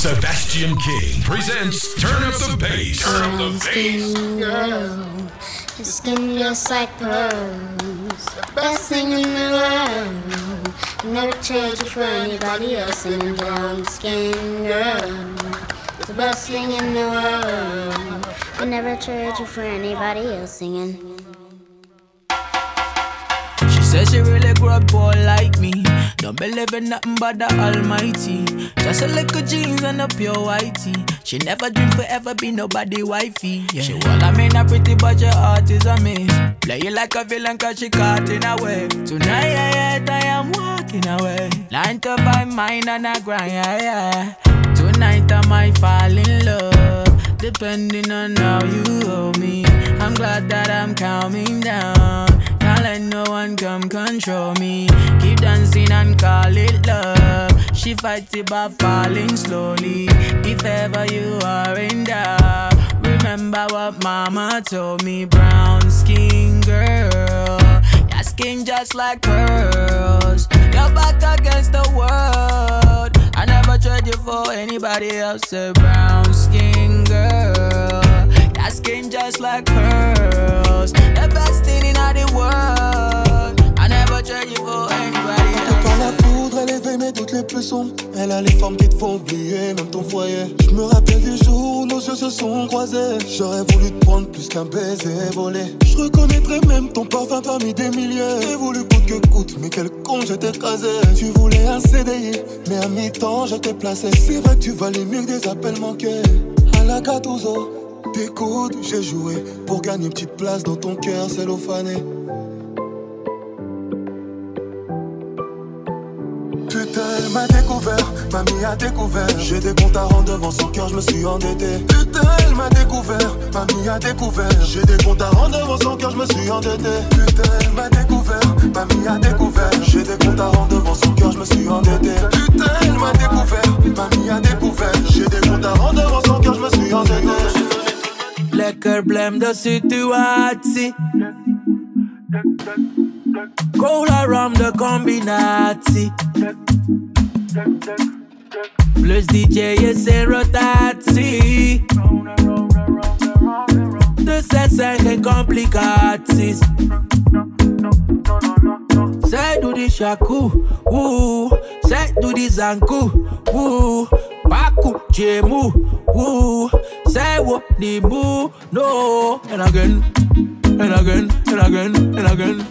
Sebastian King presents Turn Up the Bass. Turn Up the Bass. Girl, your skin just like pearls. Best thing in the world. Never trade you for anybody else. And brown skin girl. The best thing in the world. I never trade you for anybody else singing. Says she really grew up poor like me. Don't believe in nothing but the Almighty. Just a little jeans and a pure whitey. She never dreamed forever be nobody wifey. Yeah. She well, I mean, a pretty but your heart is a miss. Play you like a villain cause she caught in a way. Tonight, yeah, I am walking away. Nine to five, mine and a grind, yeah, yeah. Tonight I might fall in love. Depending on how you hold me. I'm glad that I'm calming down. Let no one come control me. Keep dancing and call it love. She fights it by falling slowly. If ever you are in doubt, remember what mama told me. Brown skin girl, your skin just like pearls. Your back against the world. I never trade you for anybody else. A brown skin girl. That skin just like pearls. I never you for anybody la foudre, elle éveille mes doutes les plus sombres. Elle a les formes qui te font oublier, même ton foyer. Je me rappelle du jour où nos yeux se sont croisés. J'aurais voulu te prendre plus qu'un baiser volé. Je reconnaîtrais même ton parfum parmi des milliers. J'ai voulu coûte que coûte, mais quel con je écrasé. Tu voulais un CDI, mais à mi-temps je t'ai placé. C'est vrai que tu valais mieux que des appels manqués. À la Gattuso, t'écoutes, j'ai joué pour gagner une petite place dans ton cœur cellophané. Putain, elle m'a découvert, mamie a découvert. J'ai des comptes à rendre devant son cœur, je me suis endetté. Putain, elle m'a découvert, mamie a découvert. J'ai des comptes à rendre devant son cœur, je me suis endetté. Putain, elle m'a découvert, mamie a découvert. J'ai des comptes à rendre devant son cœur, je me suis endetté. Putain, elle m'a découvert, mamie a découvert. J'ai des comptes à rendre devant son cœur, je me suis endetté. Lekker blem de situatie. Cola rum de combinatie. Plus DJ in rotatie. Dus het zijn geen complicaties. Zij doet die shaku, woe. Zij doet die zanku, woe. Baku, jemu, woe. Zij wordt die moe, no. And again, and again, and again, and again.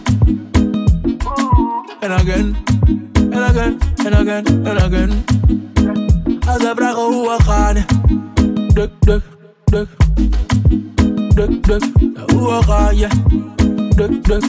And again, and again, and again, and again. Als ze vragen hoe we gaan, duk, duk, duk. Duk, duk, hoe we gaan, ja. Duk, duk.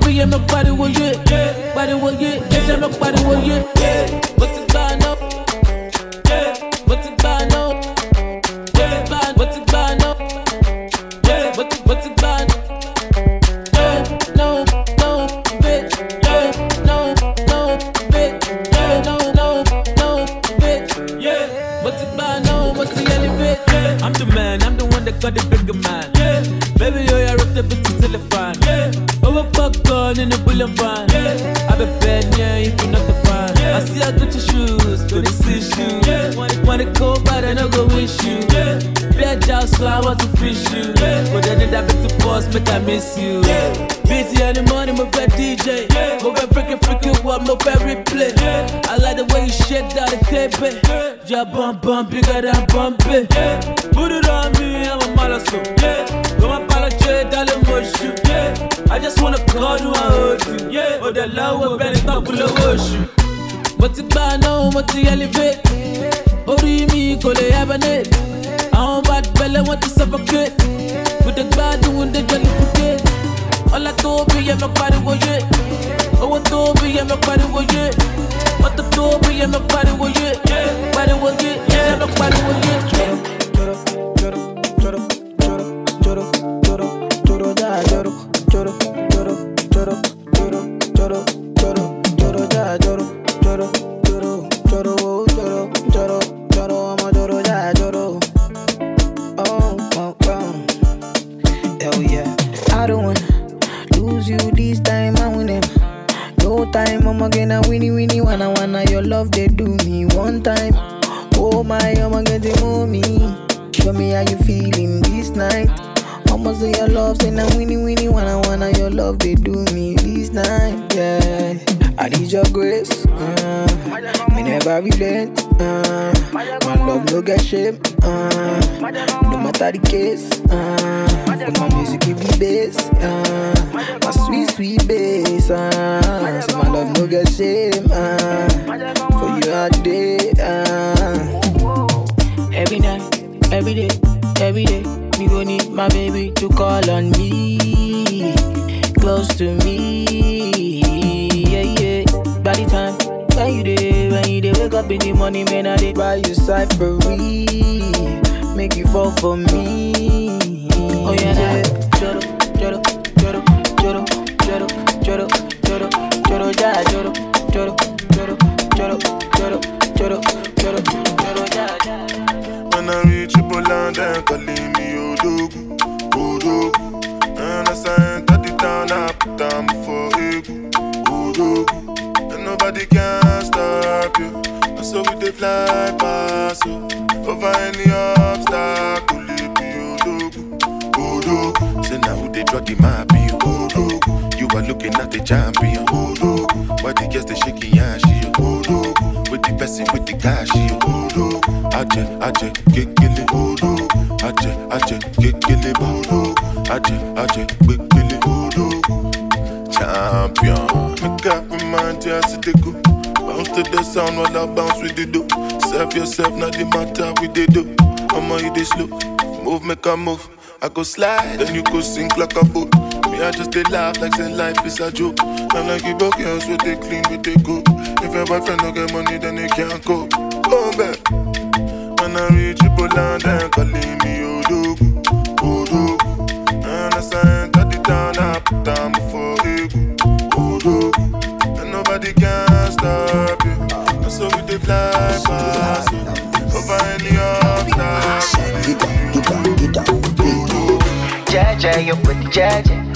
be in my body will you, yeah. Body will you, yeah. In my body will you, yeah. What's it buying up? Yeah. What's it buying up? Yeah. What's it buying up? Yeah. What's it, what's it buying up? I'm the man, I'm the one that got the bigger to I miss you. Yeah, busy in the morning, my fat DJ. Yeah, my fat freaking freaking what my favorite play. Yeah, I like the way you shake that the cape. Yeah, bump bump bigger than bump it. Yeah, put it on me, I'm a malasso. Yeah, don't apologize, darling, mush you. Yeah, I just wanna call you, I hold you. Yeah, oh the love will it up, full of you. mo ti gbà náà mo ti elevate orí mi kò lè hibernate àwọn bad belle wọn ti suffocate dey gbádùn mo dey jollificate ọlá tó bí yẹ mọ pariwo yé owó tó bí yẹ mọ pariwo yé mọ́tò tó bí yẹ mọ pariwo yé pariwo yé yẹ mọ pariwo yé. Me one time. Oh my, I'm getting mommy. Show me how you feeling this night. Almost your love, say now winnie winnie wanna wanna your love they do me this night. Yeah, I need your grace. Uh, me never relent. Uh, my love no get shame. Uh, no matter the case. Uh, but my music give me bass. Uh, my sweet sweet bass. Uh, so my love no get shame. Uh, for you all day. Uh, Every night, every day, every day, me gon' need my baby to call on me, close to me, yeah yeah. By the time when you day, when you day, wake up in the morning, man, I dey buy you side for real, make you fall for me. Oh yeah, yeah. Joro, joro, joro, joro, joro, joro, joro, joro, yeah, joro, joro, joro, joro, joro, joro, joro, joro, yeah. When I reach Poland, then calling me Odogwu, Odogwu. And I enter the town, I put down for Egu, Odogwu. And nobody can stop you. And so we dey fly past you. Over any obstacle, Draw the you are looking at the champion. Why the girls they shaking yashi, Odogwu. With the person with the cash, Odogwu. Aje, aje, kekele. Aje, aje, kekele, Odogwu. Aje, aje, kekele. Champion, make up my mind, yeah, see they go. Bounce to the sound while I bounce with the do. Serve yourself, not the matter with the do. I'ma this slow, move, make a move. I go slide, then you go sink like a boat. Me, I just they laugh like say life is a joke. I'm like you broke girls with they clean, with they go. If your boyfriend don't get money, then they can't go. Go back. When I reach Poland, then calling me Odogwu, Odogwu. And I enter the town, I put down for Egu, Odogwu. And nobody can stop you. And so we dey fly past you. Over any obstacle. Jaja, your booty, Jaja.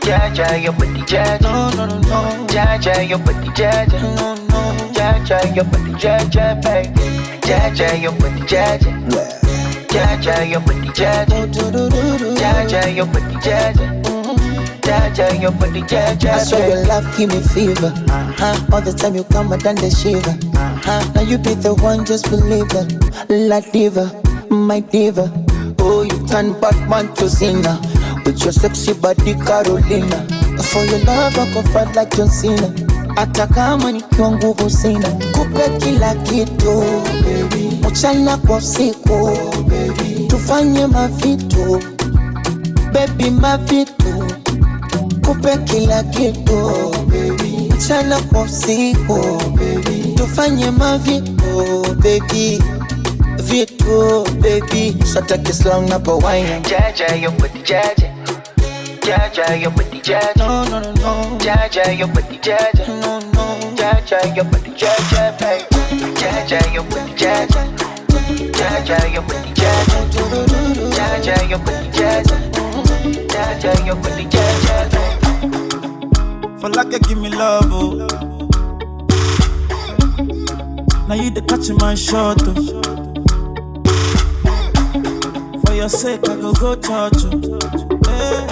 Jaja, your booty, Jaja. No, no, no, no. Jaja, your booty, Jaja. No, no. Jaja, your booty, Jaja, baby. Jaja, your booty, Jaja. Jaja, your booty, Jaja. Jaja, your booty, Jaja. Jaja, your body, Jaja. I swear your love give me fever. Uh-huh. All the time you come, I done the shiver. Uh-huh. Now you be the one, just believe it. La diva, my diva. Turn Batman to Cena. With your sexy body, Carolina. For your love, I go fight like John Cena. Hata kama nikiwa nguvu sina, kupe kila kitu mchana kwa usiku, tufanye mavitu baby, mavitu. Kupe kila kitu mchana kwa usiku, tufanye mavitu baby, vitu baby, sataki slang na pawaina Jaja, your body, Jaja. Jaja, your body, Jaja. no no no no Jaja, your body, Jaja. no no Jaja, your body, Jaja, babe. Jaja, your body, Jaja. Jaja, your body, Jaja. Jaja, your body, Jaja. Jaja, your body, Jaja, babe. For like you give me love, oh. Now you the catch my shot, oh. Your sake, I go go church, oh. Hey.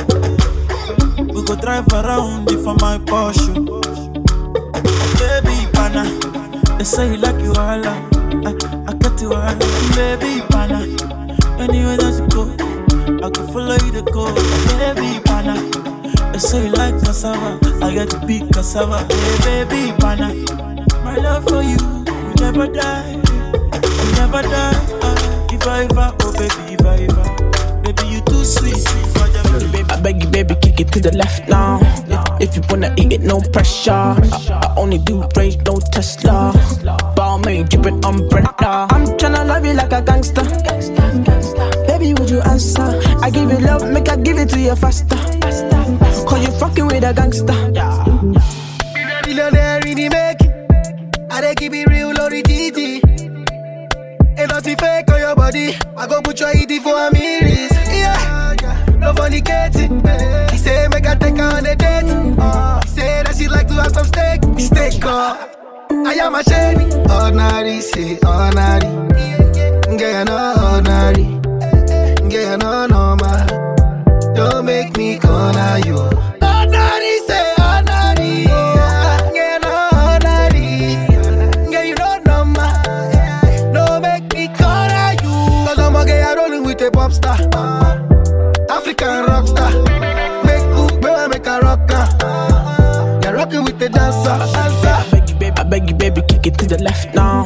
We go drive around you for my Porsche. Baby, pana. They say you like you all, I, I got you all. Baby, pana. Anywhere that you go, I can follow you to go. Baby, pana. They say you like cassava, I get to be cassava. Hey, baby, pana. My love for you, will never die, will never die. Uh, if I ever, oh baby, sweet. I beg you, baby, kick it to the left now. If you wanna eat it, no pressure. I, I only do range, no Tesla. Balmain dripping umbrella. I'm tryna love you like a gangster. Baby, would you answer? I give you love, make I give it to you faster. Cause you fucking with a gangster. Billionaire in the making. I dey keep it real, Lori TT. Ain't nothing fake on your body. I go put your ED for a am a shady. Ordinary, say ordinary. You know ordinary. You know normal. Don't make me corner you. Ordinary, say ordinary. You know ordinary. Girl, you know normal. Don't make me corner you. I'm a gay, I rolling with a pop star. African rock star. Make cook, boy, make a rocker. You're rocking with the dancer. dancer. It to the left now.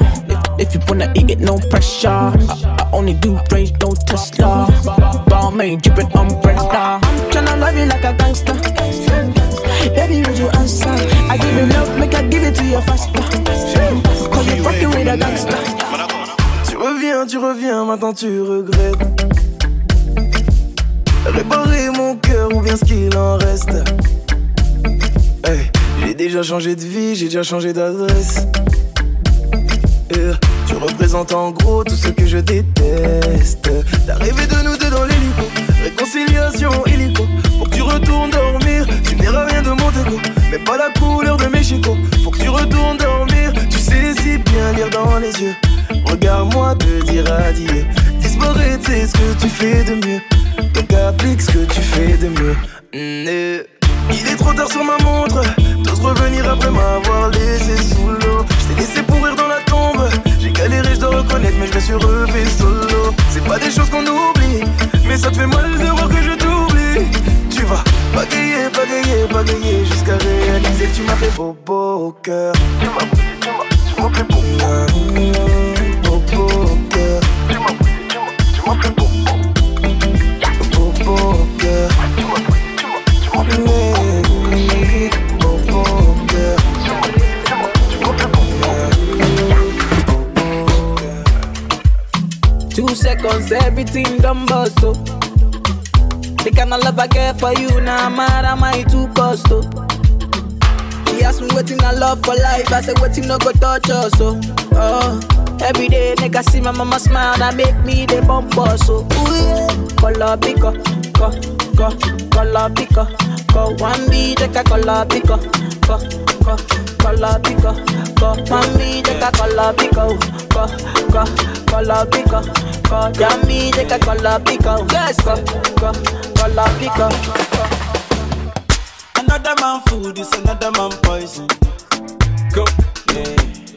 If, you wanna eat it, no pressure. I, I only do range, no Tesla. Balmain dripping umbrella. I'm tryna love you like a gangster. Baby, would you answer? I give you love, make I give it to you faster. Cause you fucking with a gangster. Tu reviens, tu reviens, maintenant tu regrettes. Réparer mon cœur ou bien ce qu'il en reste. Hey, j'ai déjà changé de vie, j'ai déjà changé d'adresse. Yeah, tu représentes en gros tout ce que je déteste. L'arrivée de nous deux dans l'hélico, réconciliation illico. Faut que tu retournes dormir, tu verras rien de mon dégo. Mais pas la couleur de mes chicots. Faut que tu retournes dormir, tu sais si bien lire dans les yeux. Regarde-moi te dire adieu. Disparaître, c'est ce que tu fais de mieux. Donc applique ce que tu fais de mieux. Mm, eh. Il est trop tard sur ma montre. T'oses revenir après m'avoir laissé sous l'eau. Je t'ai laissé pourrir dans la mais je me suis refait solo. C'est pas des choses qu'on oublie, mais ça te fait mal de voir que je t'oublie. Tu vas bagayer, bagayer, bagayer jusqu'à réaliser tu m'as fait bobo au cœur. Tu m'as tu m'as, fait bobo. Bobo au cœur. Tu m'as tu m'as, fait bobo. Seconds, everything done bust, oh. The kind of love I get for you, now I'm mad, am I too cost, oh. He asked me waiting I love for life, I said waiting no go touch us, oh. oh. Every day, nigga see my mama smile, that make me the bump us, oh. Ooh, yeah. Color pico, co, co, color pico, co. One B, take a color pico, co, co, color pico, co. One B, take a color pico, co, co, color pico, co. Take a color pico, yes, co, co, color pico, another man food, it's another man poison. Go, yeah.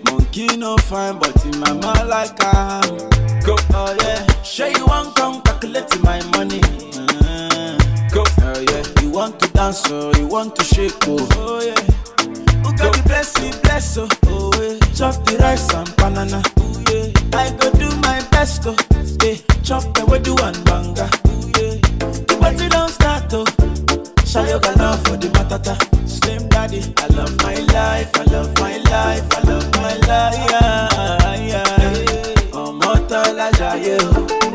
Monkey no fine, but in my mind like I am. Go, oh yeah. Sure you want come calculate my money. Want to dance, oh, you want to shake, oh, oh yeah. Who got the blessing, bless, oh, oh yeah. Chop the rice and banana, oh yeah. I go do my best, oh, yeah. Chop the wedu and banga, oh yeah. The party don't start, oh. Shayo got love for the matata. Slim daddy, I love my life, I love my life, I love my life. Yeah, yeah. Ọmọ tọ́lá jayé o. Oh. Go.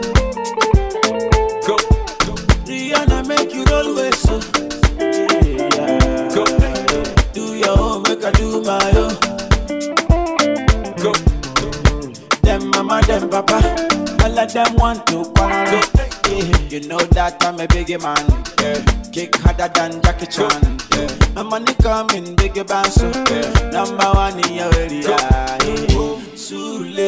Of them want to quarrel. Yeah. You know that I'm a biggie man. Yeah. Kick harder than Jackie Chan. Yeah. My money coming, band so yeah. Number one in your area. Yeah. Sule,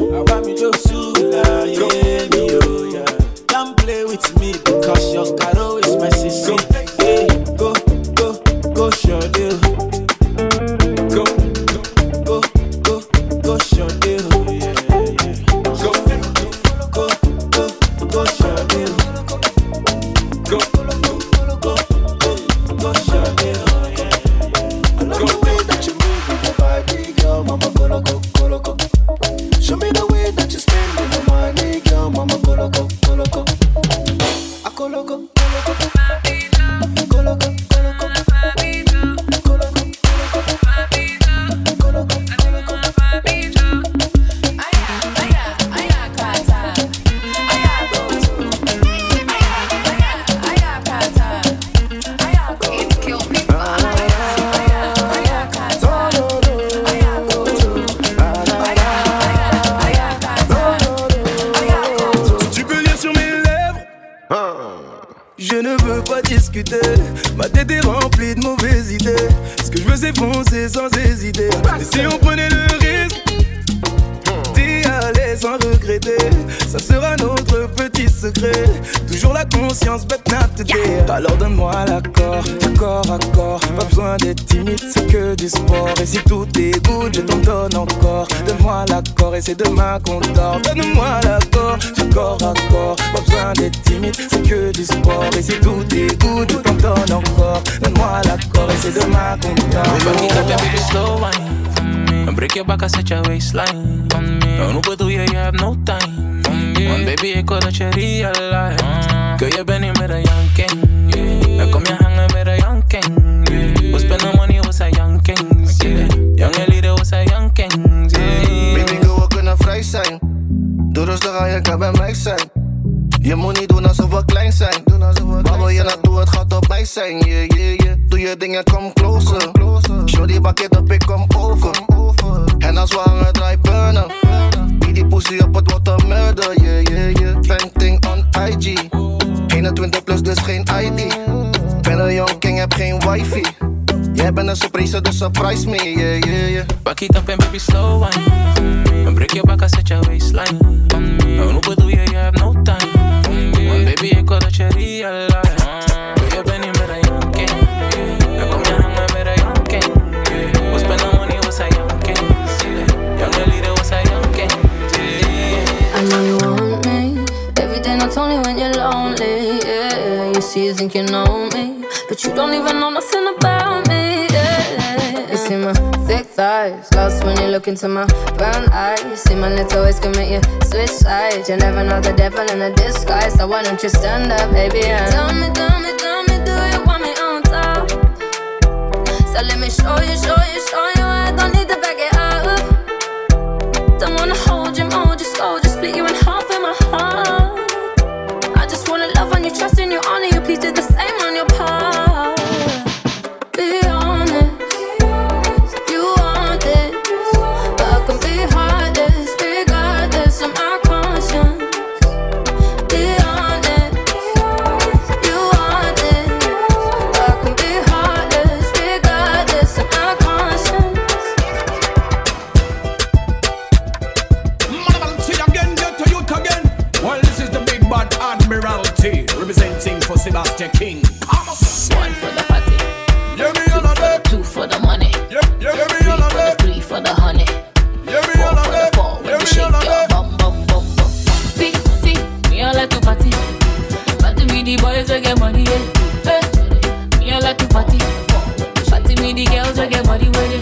I want me to Sula, yeah, me oh. Don't play with me because your caro is my sister. Yeah. Go, go, go, show deal. Go, geen ID. Ben een young king, heb geen wifi. Jij bent een surprise, dus surprise me. Yeah, yeah, yeah. Back it up and baby slow wine me. And break your back, I set your waistline me. No, no, do you, you have no time. One baby, ik wil dat je realize. You think you know me, but you don't even know nothing about me. Yeah, you see my thick thighs, lost when you look into my brown eyes. You see my little ways make you switch sides. You never know the devil in a disguise, so why don't you stand up, baby? And tell me, tell me, tell me, do you want me on top? So let me show you, show you, show you. I don't need to back it up. Don't wanna hold you, mold you, slow, just split you in half party king. One for the party. Me Two for the money. Yeah, yeah, me. Three for the honey. Me. Four for the four when you shake your bum bum bum bum. See, see, me all like to party. Party with the boys we get money. Yeah. Hey, me all like to party. Party with the girls we get money with.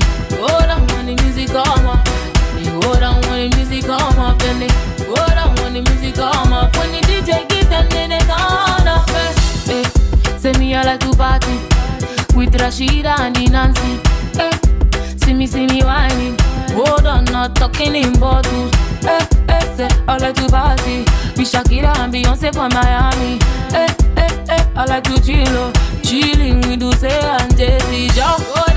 With Rashida and Nancy. Hey, eh, see me, see me whining. Hold on, not talking in bottles. Hey, hey, say I like to party with Shakira and Beyonce from Miami. Hey, hey, hey, I like to chill, oh. chilling with Dulce and Jay-Z. Just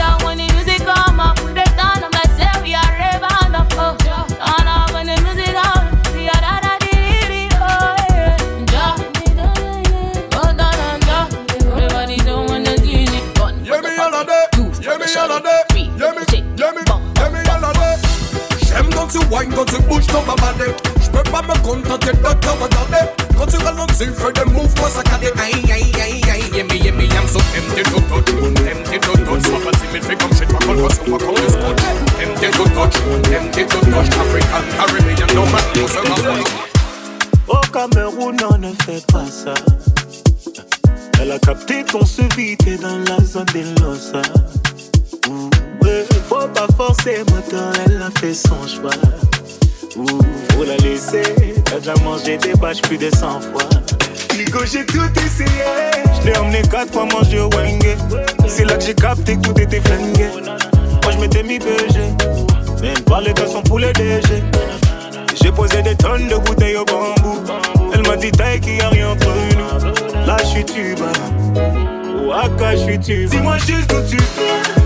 tu ton J'peux pas me contenter de Quand tu fais Aïe, aïe, aïe, aïe, comme no sera Au Cameroun, on ne fait pas ça. Elle a capté se vit t'es dans la zone des Losa. Faut pas forcer, moteur, elle a fait son choix. Ouh, faut la laisser, t'as déjà mangé des bâches plus de 100 fois. Ligo, j'ai tout essayé. Je l'ai emmené quatre fois manger au Wenge. C'est là que j'ai capté que tout était. Moi, je m'étais mis BG. Même gars sont pour les DG. J'ai posé des tonnes de bouteilles au bambou. Elle m'a dit taille qu'il y a rien entre nous. Là, je suis tuba. Waka, je suis tuba? Dis-moi juste d'où tu viens.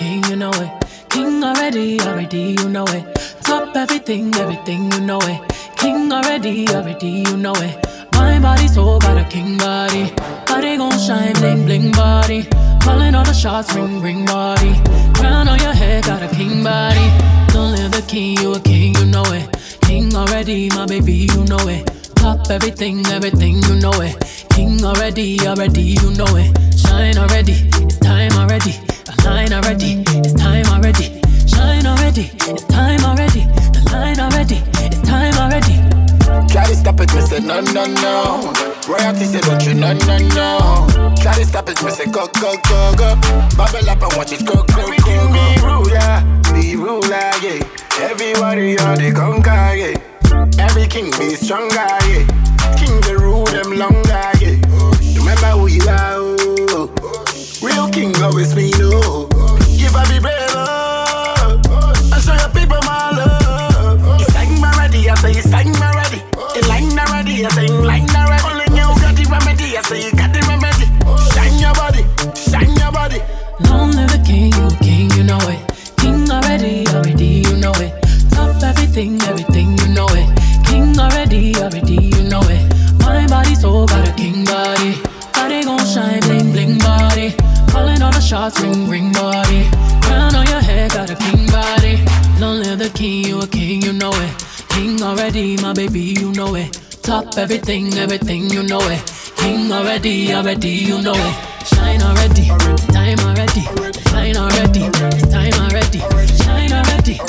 King, you know it. King already, already, you know it. Top everything, everything, you know it. King already, already, you know it. My body so got a king body. Body gon' shine, bling, bling body. Calling all the shots, ring, ring body. Crown on your head, got a king body. Don't live the king, you a king, you know it. King already, my baby, you know it. Top everything, everything, you know it. King already, already, you know it. Shine already, it's time already. The line already, it's time already. Shine already, it's time already. The line already, it's time already. Try to stop it, me say no, no, no. Royalty say don't you, no, no, no. Try to stop it, me say go, go, go, go. Bubble up and watch it go, go, go, go. Be ruler, be ruler, yeah. Everybody are the conquer, yeah. Every king be stronger, yeah. King the rule them longer, yeah. Remember who you are, oh. Real King always me know. Give I be brave up. I show your people my love. It's like my ready, I say it's like my ready. You like my ready, I say you like my ready. Only you got the remedy, I say you got the remedy. Shine your body, shine your body. No, I'm never king, you king, you know it. King already, already, you know it. Top everything, everything, you know it. King already, already, you know it. My body's so got a king body body gon' shine, bling bling body. Calling all the shots, ring ring body. Crown on your head, got a king body. Don't live the king, you a king, you know it. King already, my baby, you know it. Top everything, everything, you know it. King already, already, you know it. Shine already, time already. Shine already, time already. Shine already.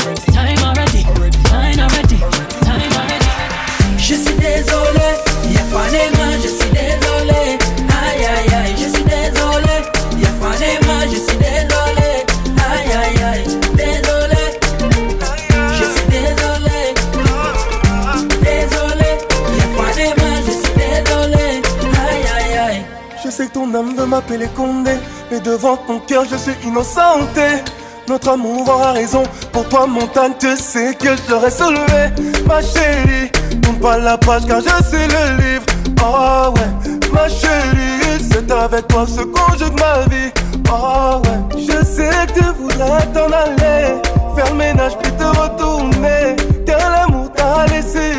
Notre amour aura raison, pour toi montagne, tu sais que je l'aurais soulevé. Ma chérie, tourne pas la page car je suis le livre. Oh ouais, ma chérie, c'est avec toi que se conjugue ma vie. Oh ouais, je sais que tu voudrais t'en aller, faire ménage puis te retourner. Car l'amour t'a laissé,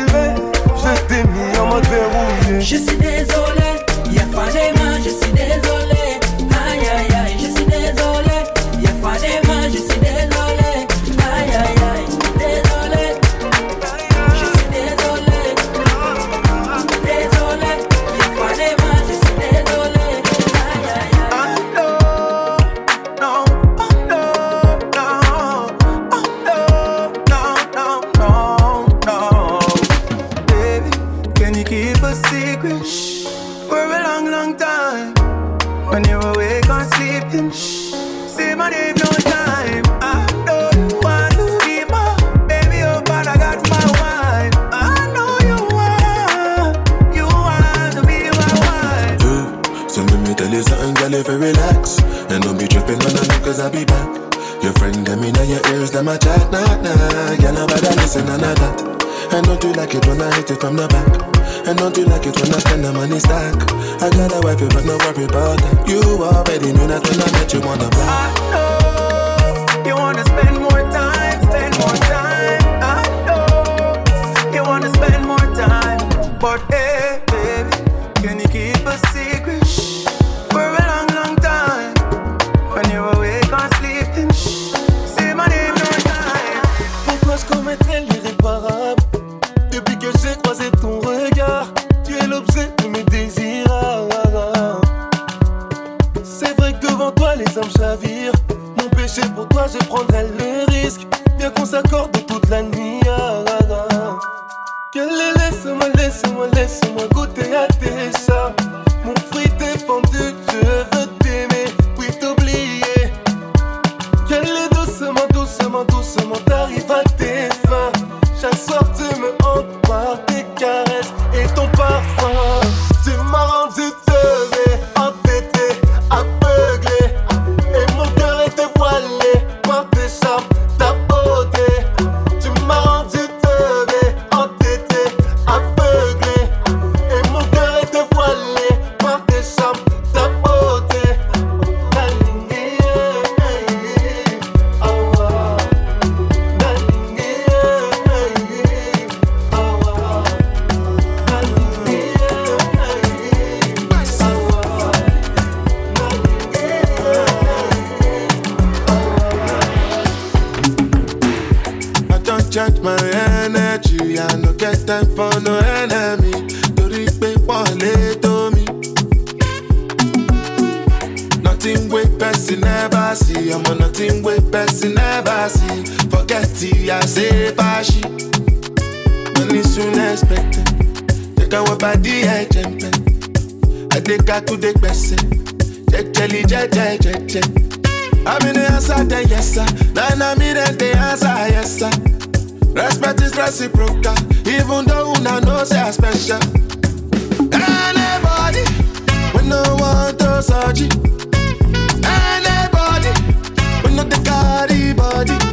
je t'ai mis en mode verrouillé. Je suis désolé, y'a pas from the back. And don't you like it when I spend the money stack? I got a wife, but no worry about that. You already knew that when I met you on the block. I know You wanna spend more time, spend more time. I know you wanna spend more time, but person never see, I'm ọmọ nothing wey person never see. Forget it, I say fàṣì. Money soon expected, jẹ́ káwọn bá dí ẹ̀jẹ̀ ń pẹ́. Adéka dé gbẹ̀sẹ̀, jẹ́jẹ́lì jẹ́jẹ́ jẹ́jẹ́. I'm in the answer, yes sir. Then I'm in the answer, yes sir. Respect is reciprocal, even though una know say I special. Anybody, we no want to search it. Anybody, we no the carry body.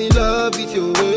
I'm love with you.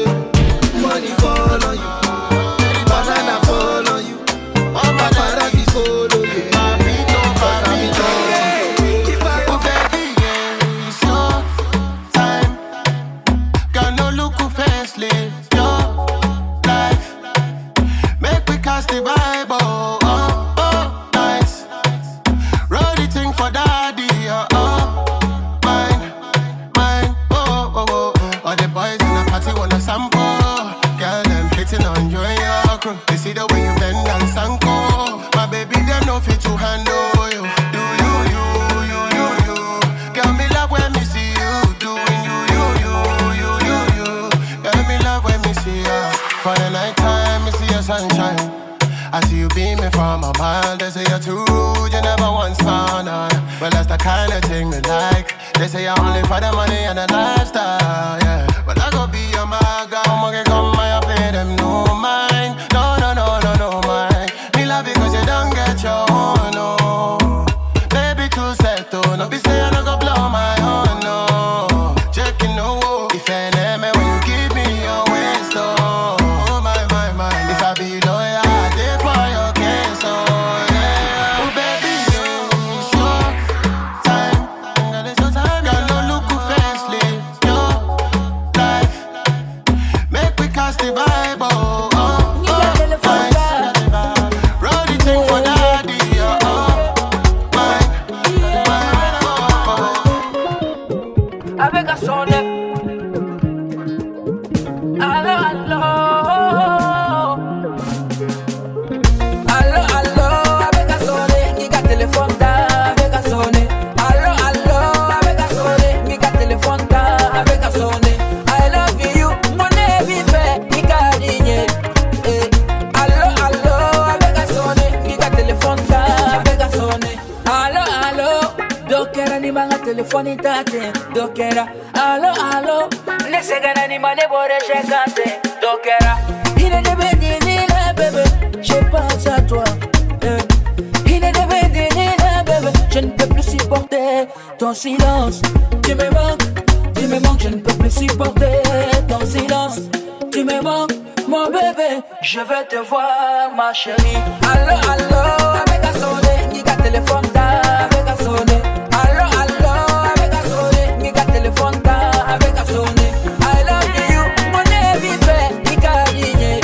Chérie. Allo, allo, avec un sonné, qui a téléphone, ta, avec un sonné. Allo, allo, avec un sonné, qui a téléphone, ta, avec un sonné. I love you, mon nez fait, qui a digné.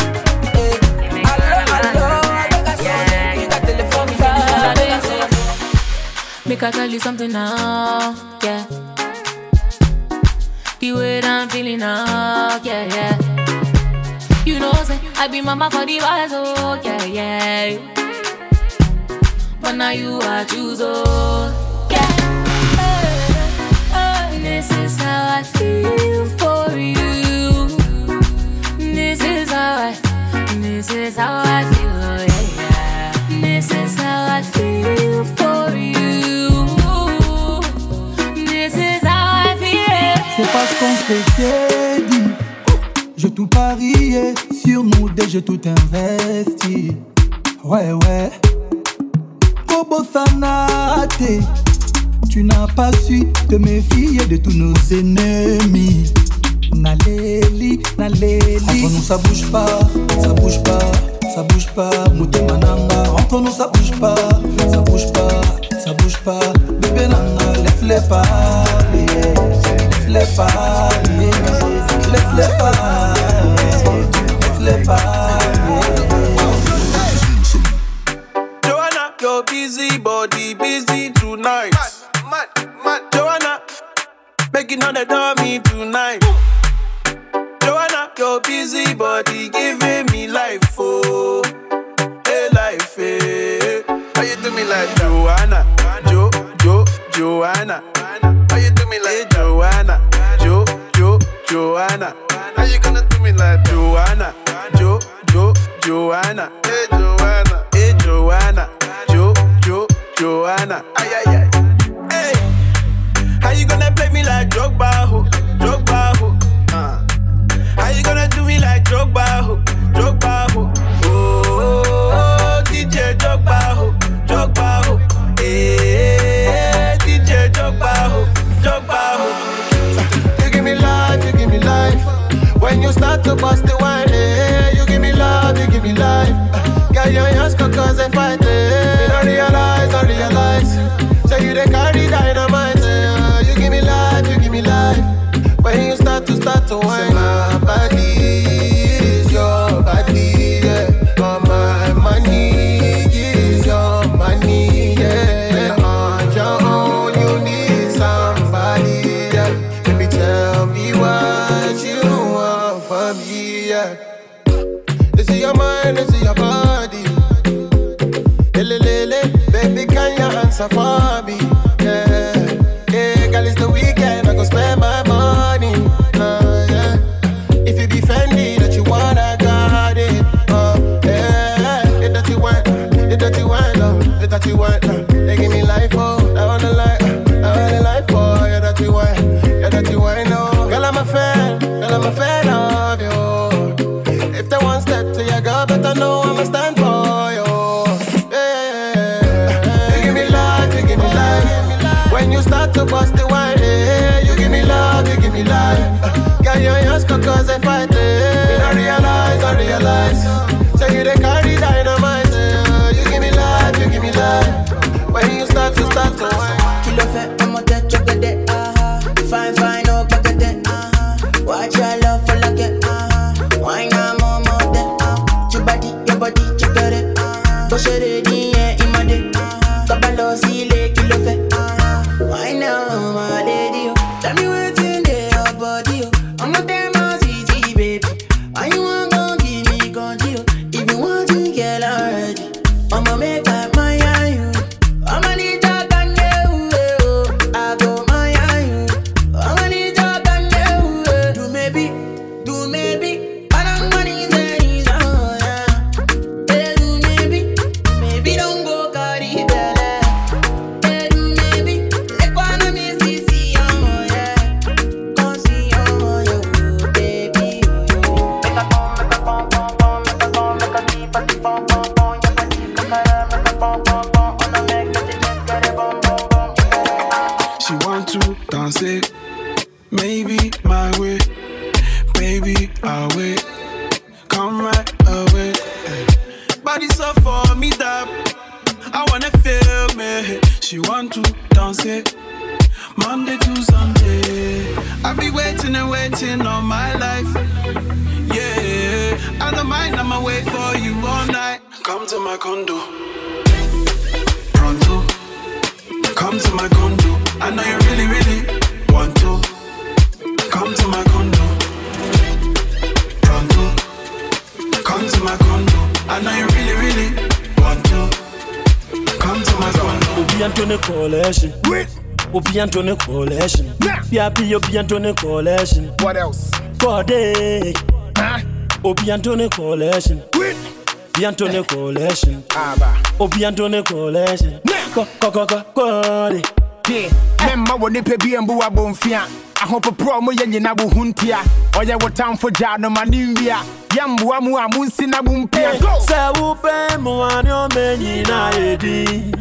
Eh. Allo, allo, avec un sonné, qui a téléphone, ta, avec un sonné. Make I tell you something now, yeah. The way that I'm feeling now, yeah, yeah. You know, say I be mama for the wise, s'était dit Je tout parié sur nous dès j'ai tout investi. Ouais ouais. Kobo Sanate Tu n'as pas su te méfier de tous nos ennemis. Naleli, Naleli Entre nous ça bouge pas, ça bouge pas, ça bouge pas. Mouté mananga Entre nous ça bouge pas, ça bouge pas, ça bouge pas. Bébé nana, laisse-les parler Joanna, your busy body busy tonight. Joanna, making all the dummy tonight. Joanna, your busy body giving me life, oh, hey life, hey. How you do me like Joanna, Jo, Jo, Joanna? me like hey, Joanna, Jo, Jo, Joanna. How you gonna do me like Joanna, Jo, Jo, Joanna. Hey Joanna, hey Joanna, Jo, Jo, Joanna. Ay ay ay. Hey, how you gonna play me like Drogba, ho, Drogba, ho? Uh. How you gonna do me like Drogba, ho, Drogba, ho? Oh. When you start to bust the wine, hey, you give me love, you give me life. Got your hands cooked cause I fight. Olabi Obi Antony collection. What else? Kode. Huh? Obi Antony collection. Queen. Obi Antony collection. Aba. Obi Antony collection. Ko ko ko ko kode. Yeah. Mema woni pe bi mbu abomfia. ahopoprɔ mo yɛ nyina bo ho ntia ɔyɛ wo tamfo gyaa no ma ne nwia yɛmboa mu a monsi na bo mpia sɛ wopɛ mmoa ne ɔma nyina yɛdi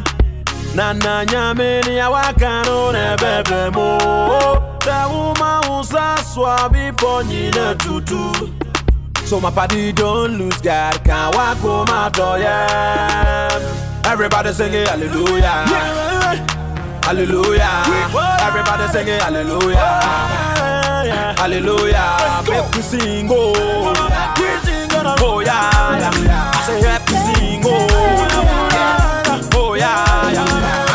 na na nyame nea waka no na ɛbɛbrɛ mo Trauma usa swabi ponyina tutu. So my party don't lose God can't walk home out yeah. Everybody sing it hallelujah. Hallelujah. Everybody sing it hallelujah. Hallelujah. Happy we sing oh. Oh yeah, yeah. Say happy sing oh. Yeah. Oh yeah, yeah.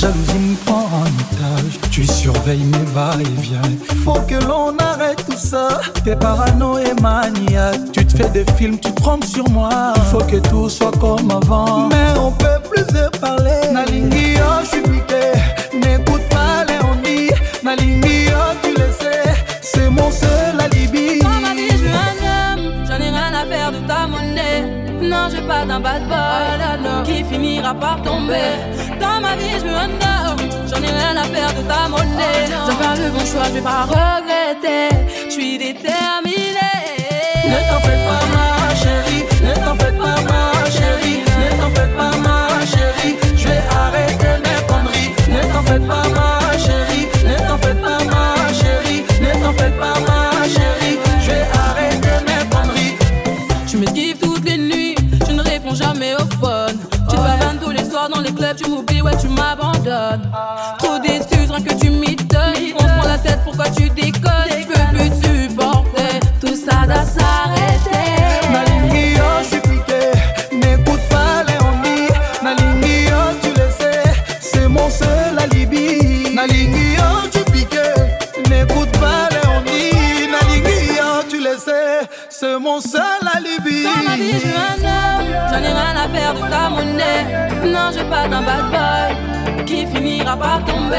Jalousie me prend en otage. Tu surveilles mes va-et-vient. Faut que l'on arrête tout ça. T'es parano et maniaque. Tu te fais des films, tu trompes sur moi. Faut que tout soit comme avant. Mais on peut plus se parler. Nalingi, oh, je suis piqué. N'écoute pas les on dit. Nalingi, oh, tu le sais. C'est mon seul alibi. Dans ma vie, je veux un homme, j'en ai rien à faire de ta monnaie. Non, veux pas d'un bad boy qui finira par tomber. Ma vie, je j'en ai rien à faire de ta monnaie. Je vais faire le bon choix, je vais pas regretter. Je suis déterminée. Ne t'en fais pas, ma pas d'un bad boy qui finira par tomber.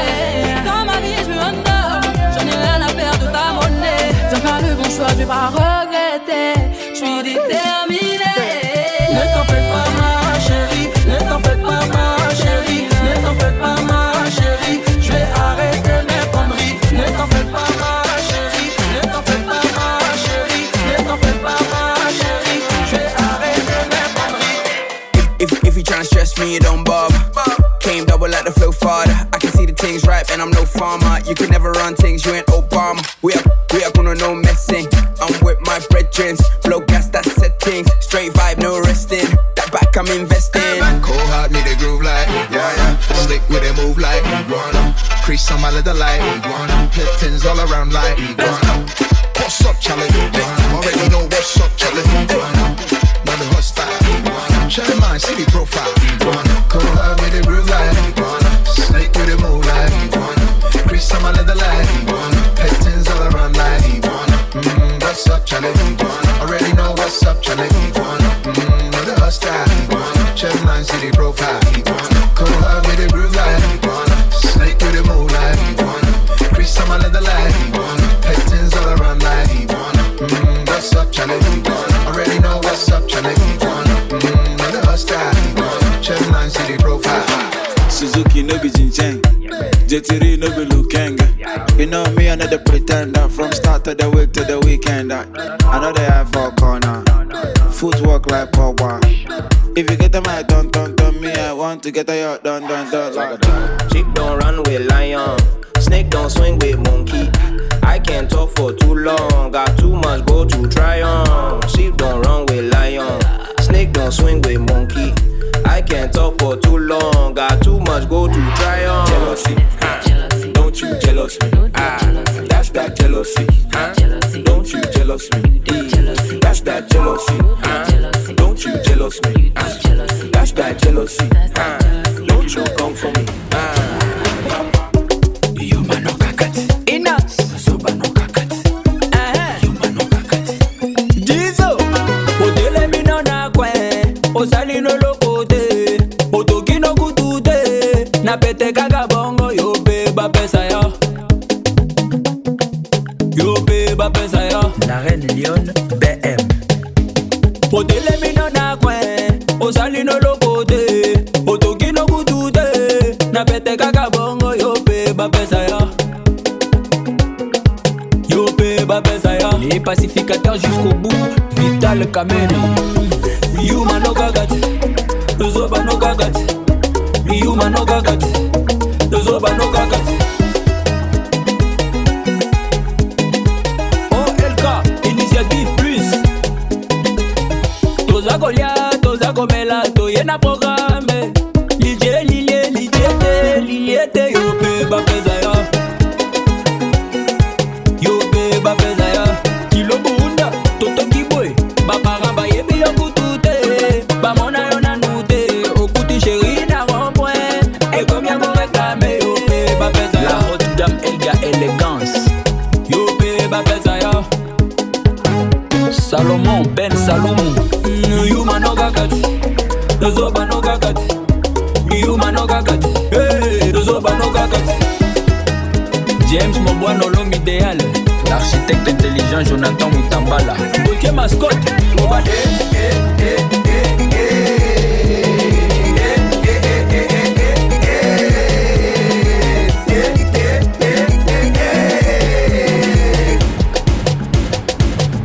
Dans ma vie, je un homme, j'en ai rien à faire de ta monnaie. Je vais faire le bon choix, je vais pas regretter. Je suis déterminée. Ne t'en fais pas, ma chérie. Ne t'en fais pas, ma chérie. Ne t'en fais pas, ma chérie. Je vais arrêter mes conneries. Ne t'en fais pas, ma chérie. Ne t'en fais pas, ma chérie. Ne t'en fais pas, ma chérie. Je vais arrêter mes conneries. If, if you tryna stress me, it don't You can never run things, you ain't Obama. We up, we up on a no messing. I'm with my brethren, blow gas that settings. Straight vibe, no resting. That back I'm investing. Cold heart, me the groove like, yeah, yeah. Slick with it, move like, iguana. Crease on my leather like, iguana. Pit things all around like, iguana. What's up, Charlie? Iguana. Already know what's up, Charlie. Iguana. Know the hot style, iguana. Check mine, see the profile, to get a yacht done, done, done. Like Sheep Cicateur jusqu'au bout, Vital Kameni. Yuma no gagati, Dozoba no gagati. Yuma no gagati, Dozoba no gagati. Intelligent Jonathan Mutambala. Gauthier mascotte. Obade.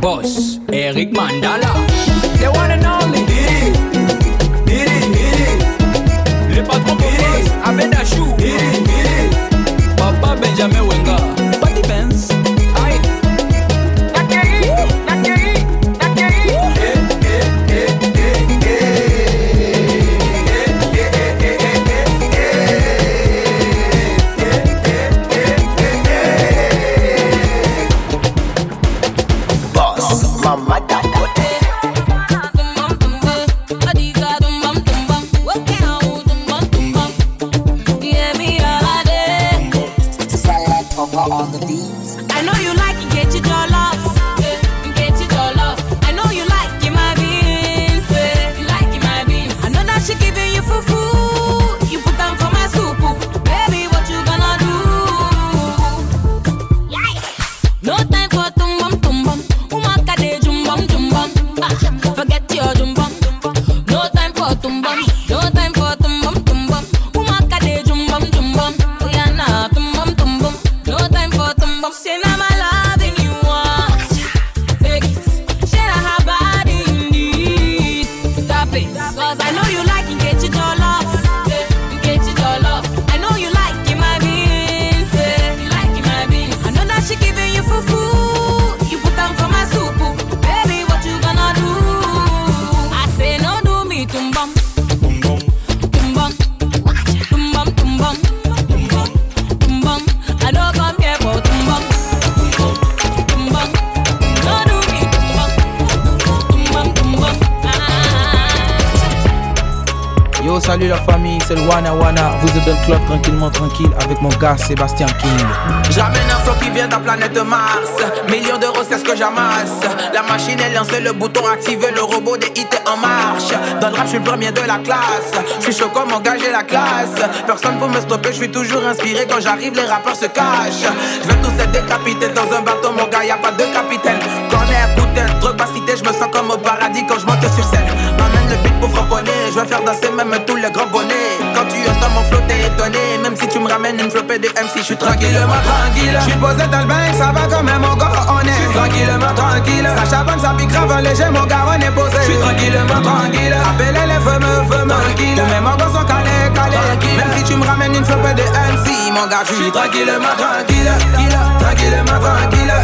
Boss, Eric Mandala. Wana Wana. Vous êtes dans le club tranquillement tranquille avec mon gars Sébastien King. J'amène un flow qui vient de la planète Mars. Millions d'euros, c'est ce que j'amasse. La machine est lancée, le bouton activé, le robot des hits est en marche. Dans le rap, je suis le premier de la classe. Je suis chaud comme j'ai la classe. Personne pour me stopper, je suis toujours inspiré. Quand j'arrive, les rappeurs se cachent. Je vais tous être décapités dans un bateau, mon gars, y a pas de capitaine. Je me sens comme au paradis quand je monte sur scène. M'amène le beat pour franconner, je vais faire danser même tous les grands bonnets. Quand tu entends mon flow, t'es étonné. Même si tu me ramènes une flopée de MC, je suis tranquillement tranquille. Je suis posé dans le bain, ça va quand même, mon gars, on est. J'suis tranquillement tranquille. Ça chabonne, ça pique grave léger, mon gars, on est posé. Je suis tranquillement tranquille. Appelez les fameux, fameux, tranquille. Tous mes morts sont calés, calés. Même si tu me ramènes une flopée de MC, mon gars, je suis tranquillement tranquille. Tranquillement tranquille. Tranquillement tranquille.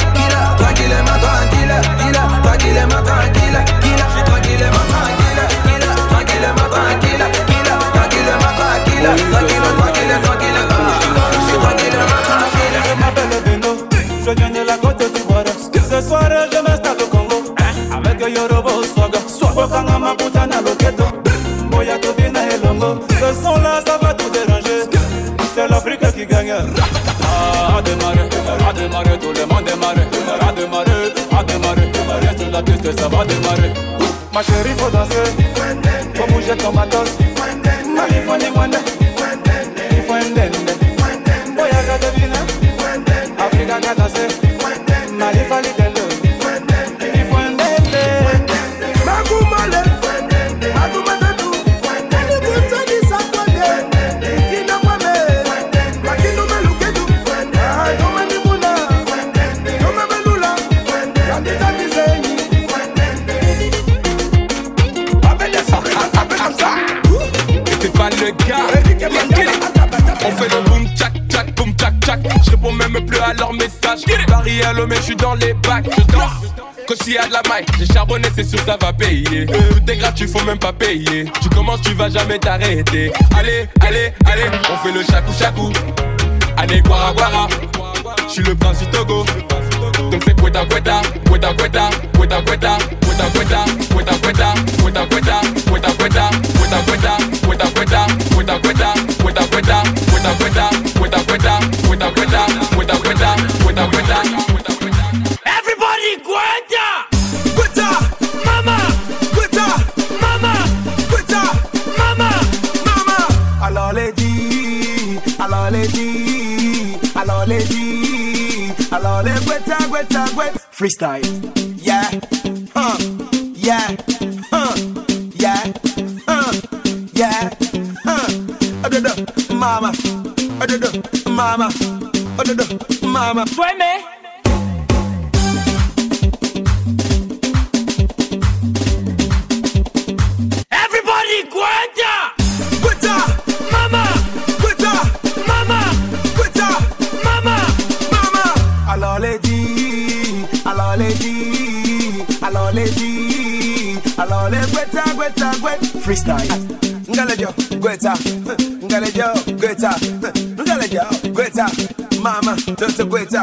Tranquillement tranquille. Je suis tranquillement tranquille. Tranquillement tranquille. Tranquillement tranquille. Tranquille, tranquille, tranquille. Je suis tranquillement tranquille. Je m'appelle Beno, je viens de la côte d'Ivoire. Ce soir, je m'installe au Congo avec Yorobo Swag. Bokanga Maputana Loketo, Boya Tobina et Longo. Ce son-là, ça va tout déranger. C'est l'Afrique qui gagne. Ah, à démarrer, à démarrer, tout le la piste, ça va démarrer. Ma chérie, faut danser. Faut bouger ton matos. Mali, à leurs messages. Paris à l'homme, je suis dans les bacs. Je danse. S'il a de la maille, j'ai charbonné, c'est sûr ça va payer. Tout est gratuit, faut même pas payer. Tu commences, tu vas jamais t'arrêter. Allez, allez, allez, on fait le chacou chacou. Allez, guara guara. Je suis le prince du Togo. Donc c'est Kweta Kweta, Kweta Kweta, Kweta Kweta, Everybody quetta! Quetta! Mama! Quetta! Mama! Quetta! Mama! Mama! Alors les dits, alors les dits, alors les dits, alors les. Freestyle yeah, huh, yeah, huh, yeah, huh. Adada, mama, adada, mama, adada, mama. Sueme. Everybody, guanta. Guanta, mama. Guanta, mama. Guanta, mama. Mama. Aloledi, aloledi, aloledi. Ole gweta gweta gwet freestyle. Ngalejo gweta, ngalejo gweta, ngalejo gweta. Mama, toto gweta.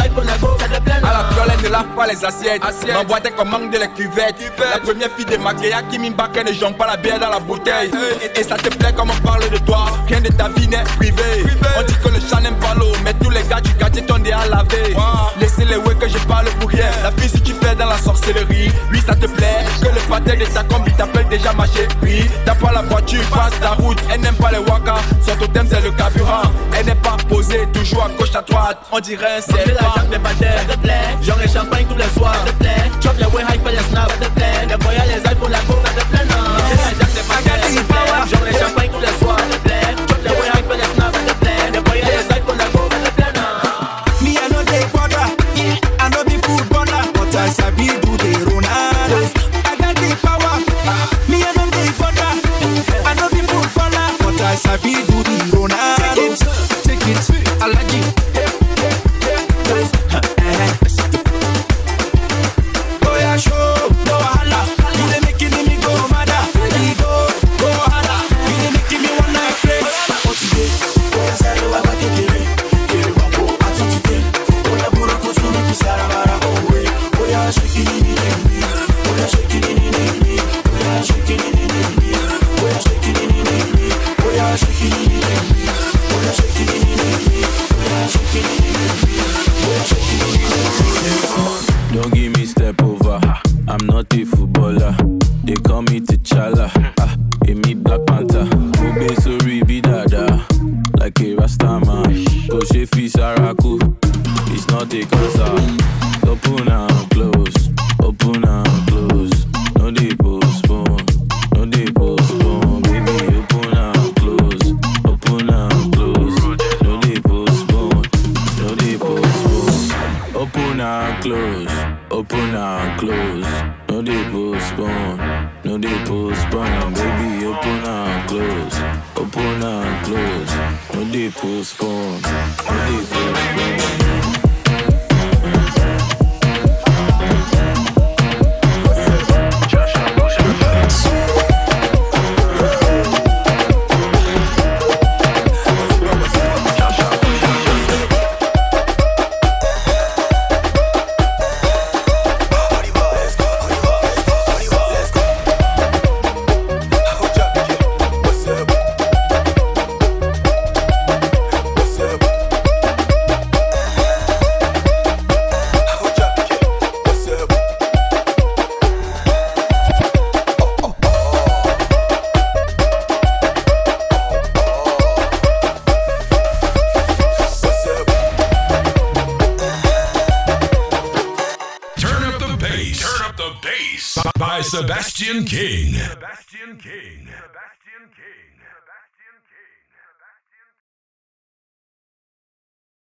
lave pas les assiettes. Assiette. M'envoie tes commandes de les cuvettes. Cuvette. La première fille de Makéa qui m'imbarque ne jambe pas la bière dans la bouteille. Et, et, ça te plaît comme on parle de toi. Rien de ta vie n'est privé. On dit que le chat n'aime pas l'eau, mais tous les gars du quartier t'ont à laver. Ouais pour rien. La fille qui fait dans la sorcellerie, lui ça te plaît. Que le patin de ta combi t'appelle déjà ma chérie. T'as pas la voiture, passe ta route. Elle n'aime pas les waka, son totem c'est le carburant. Elle n'est pas posée, toujours à gauche, à droite. On dirait c'est la jambe des patins, ça te plaît. J'en ai champagne tous les soirs, ça te plaît. Chop les way high, fais les snaps, ça te plaît. Les voyages, les iPhones, la peau, ça te plaît, non? J'en ai champagne tous les soirs